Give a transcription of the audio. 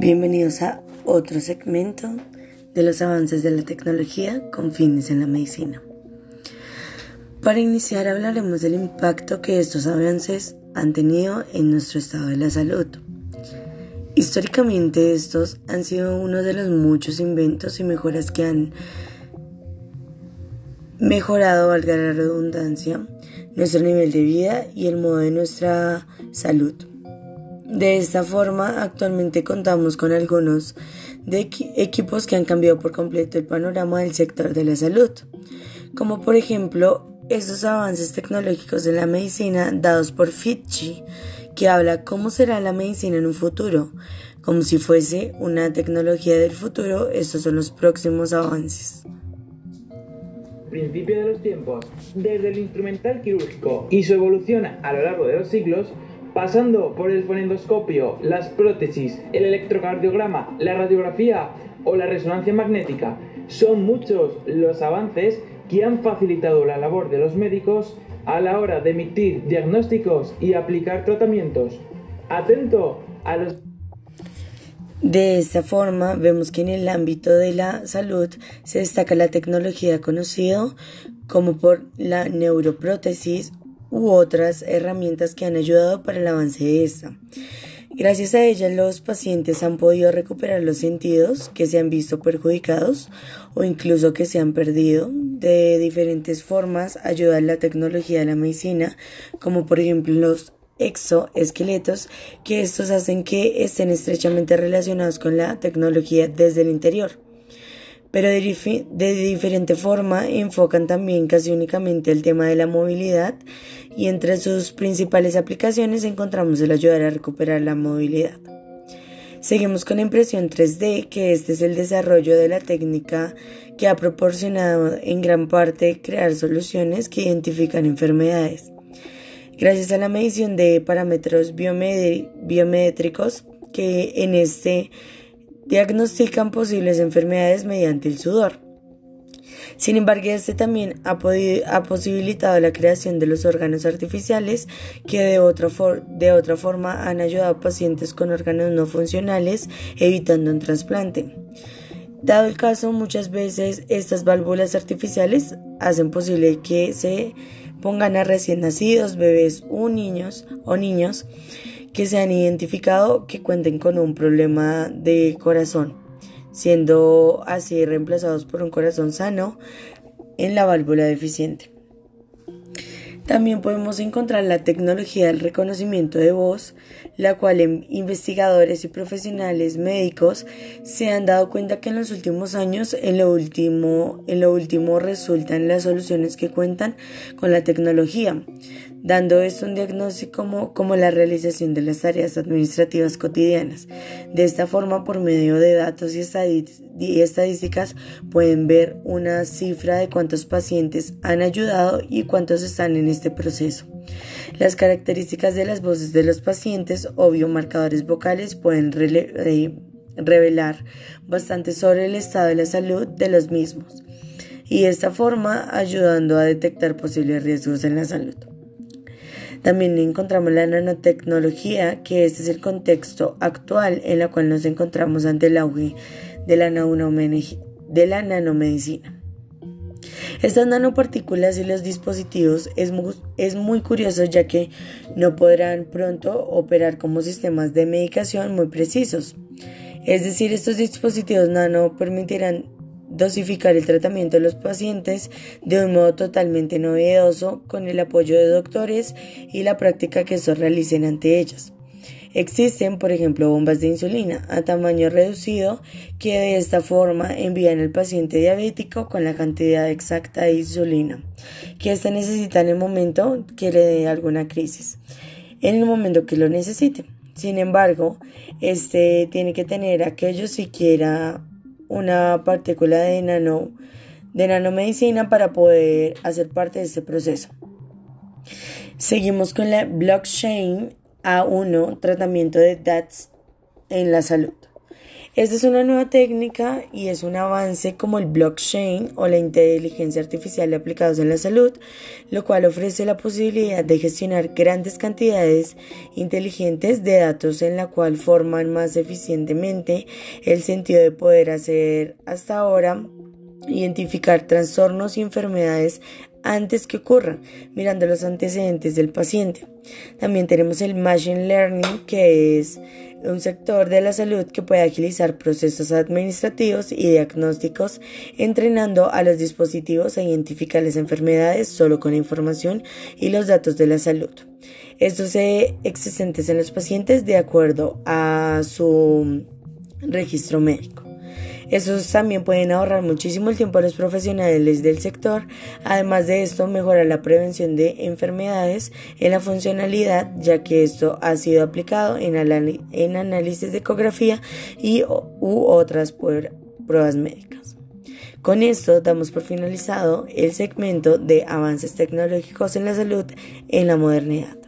Bienvenidos a otro segmento de los avances de la tecnología con fines en la medicina. Para iniciar hablaremos del impacto que estos avances han tenido en nuestro estado de la salud. Históricamente estos han sido uno de los muchos inventos y mejoras que han mejorado, valga la redundancia, nuestro nivel de vida y el modo de nuestra salud. De esta forma, actualmente contamos con algunos de equipos que han cambiado por completo el panorama del sector de la salud, como por ejemplo estos avances tecnológicos de la medicina dados por Fitchi, que habla cómo será la medicina en un futuro, como si fuese una tecnología del futuro, estos son los próximos avances. Principio de los tiempos, desde el instrumental quirúrgico y su evolución a lo largo de los siglos, pasando por el fonendoscopio, las prótesis, el electrocardiograma, la radiografía o la resonancia magnética. Son muchos los avances que han facilitado la labor de los médicos a la hora de emitir diagnósticos y aplicar tratamientos. Atento a los... De esta forma, vemos que en el ámbito de la salud se destaca la tecnología conocida como por la neuroprótesis u otras herramientas que han ayudado para el avance de esta. Gracias a ellas los pacientes han podido recuperar los sentidos que se han visto perjudicados o incluso que se han perdido. De diferentes formas ayuda la tecnología de la medicina, como por ejemplo los exoesqueletos, que estos hacen que estén estrechamente relacionados con la tecnología desde el interior pero de, diferente forma enfocan también casi únicamente el tema de la movilidad y entre sus principales aplicaciones encontramos el ayudar a recuperar la movilidad. Seguimos con impresión 3D, que este es el desarrollo de la técnica que ha proporcionado en gran parte crear soluciones que identifican enfermedades. Gracias a la medición de parámetros biométricos que en este diagnostican posibles enfermedades mediante el sudor. Sin embargo, este también ha, ha posibilitado la creación de los órganos artificiales que de otra, de otra forma han ayudado a pacientes con órganos no funcionales evitando un trasplante. Dado el caso, muchas veces estas válvulas artificiales hacen posible que se pongan a recién nacidos, bebés o niños o niños que se han identificado que cuenten con un problema de corazón, siendo así reemplazados por un corazón sano en la válvula deficiente. También podemos encontrar la tecnología del reconocimiento de voz, la cual investigadores y profesionales médicos se han dado cuenta que en los últimos años en lo último, en lo último resultan las soluciones que cuentan con la tecnología, dando esto un diagnóstico como, como la realización de las tareas administrativas cotidianas. De esta forma, por medio de datos y, estadísticas, pueden ver una cifra de cuántos pacientes han ayudado y cuántos están en este proceso. Las características de las voces de los pacientes o biomarcadores vocales pueden eh, revelar bastante sobre el estado de la salud de los mismos y de esta forma ayudando a detectar posibles riesgos en la salud. También encontramos la nanotecnología, que este es el contexto actual en el cual nos encontramos ante el auge de la nanomedicina. Estas nanopartículas y los dispositivos es muy, es muy curioso ya que no podrán pronto operar como sistemas de medicación muy precisos. Es decir, estos dispositivos nano permitirán dosificar el tratamiento de los pacientes de un modo totalmente novedoso con el apoyo de doctores y la práctica que estos realicen ante ellos. Existen, por ejemplo, bombas de insulina a tamaño reducido que de esta forma envían al paciente diabético con la cantidad exacta de insulina que éste necesita en el momento que le dé alguna crisis, en el momento que lo necesite. Sin embargo, este tiene que tener aquello siquiera una partícula de, de nanomedicina para poder hacer parte de este proceso. Seguimos con la blockchain A1, tratamiento de DATS en la salud. Esta es una nueva técnica y es un avance como el blockchain o la inteligencia artificial aplicados en la salud, lo cual ofrece la posibilidad de gestionar grandes cantidades inteligentes de datos en la cual forman más eficientemente el sentido de poder hacer hasta ahora identificar trastornos y enfermedades antes que ocurran, mirando los antecedentes del paciente. También tenemos el Machine Learning, que es un sector de la salud que puede agilizar procesos administrativos y diagnósticos, entrenando a los dispositivos a identificar las enfermedades solo con la información y los datos de la salud. Estos se existentes en los pacientes de acuerdo a su registro médico. Estos también pueden ahorrar muchísimo el tiempo a los profesionales del sector. Además de esto, mejora la prevención de enfermedades en la funcionalidad, ya que esto ha sido aplicado en, en análisis de ecografía y u otras pruebas médicas. Con esto damos por finalizado el segmento de avances tecnológicos en la salud en la modernidad.